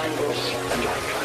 mindless and lifeless.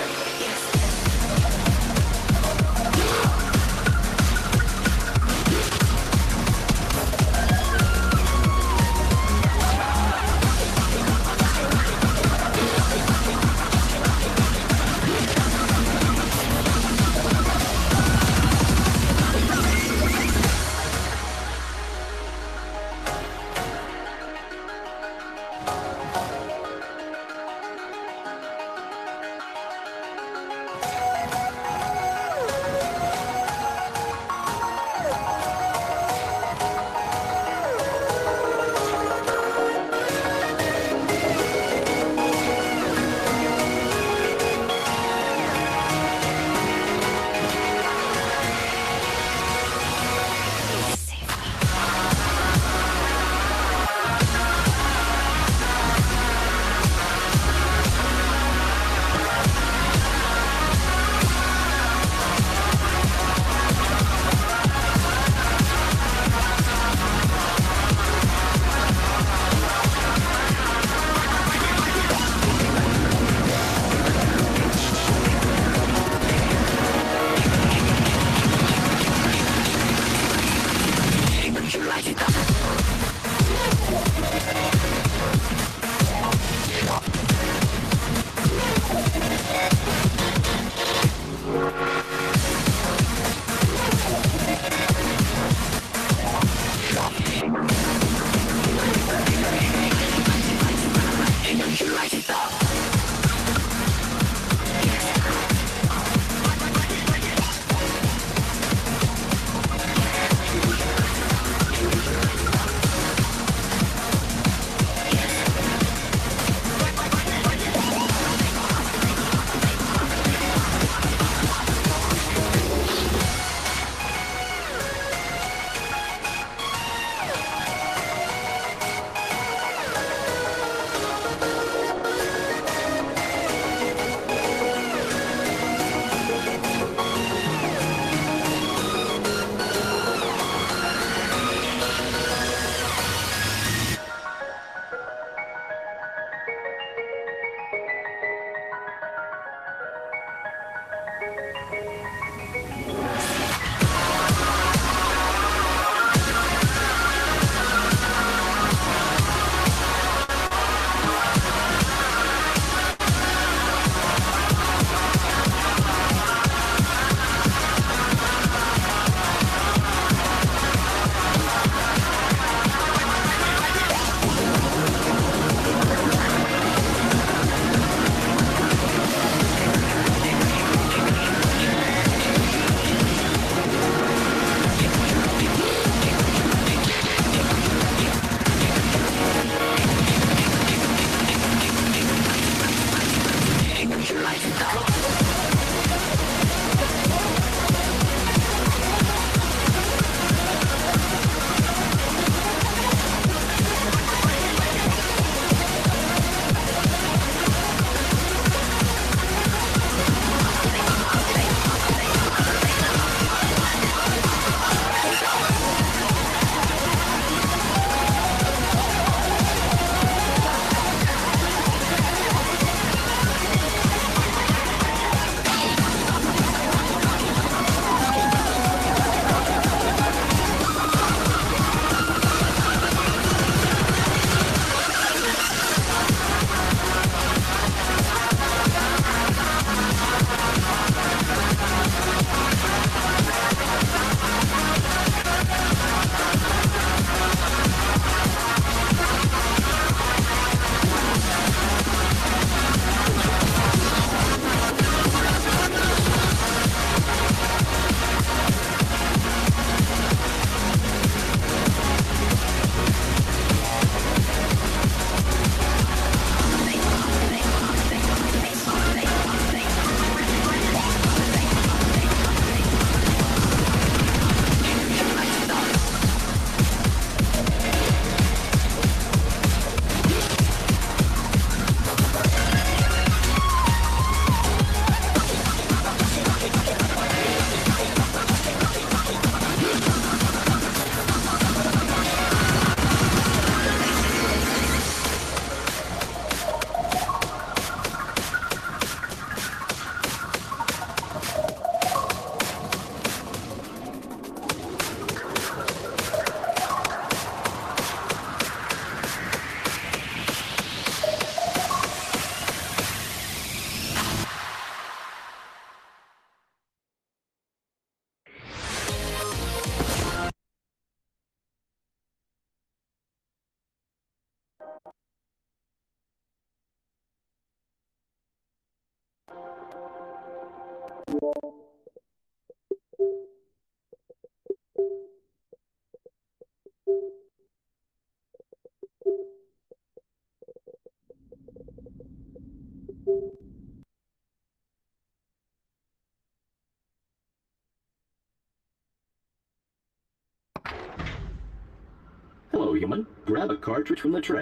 Hello, human. Grab a cartridge from the tray.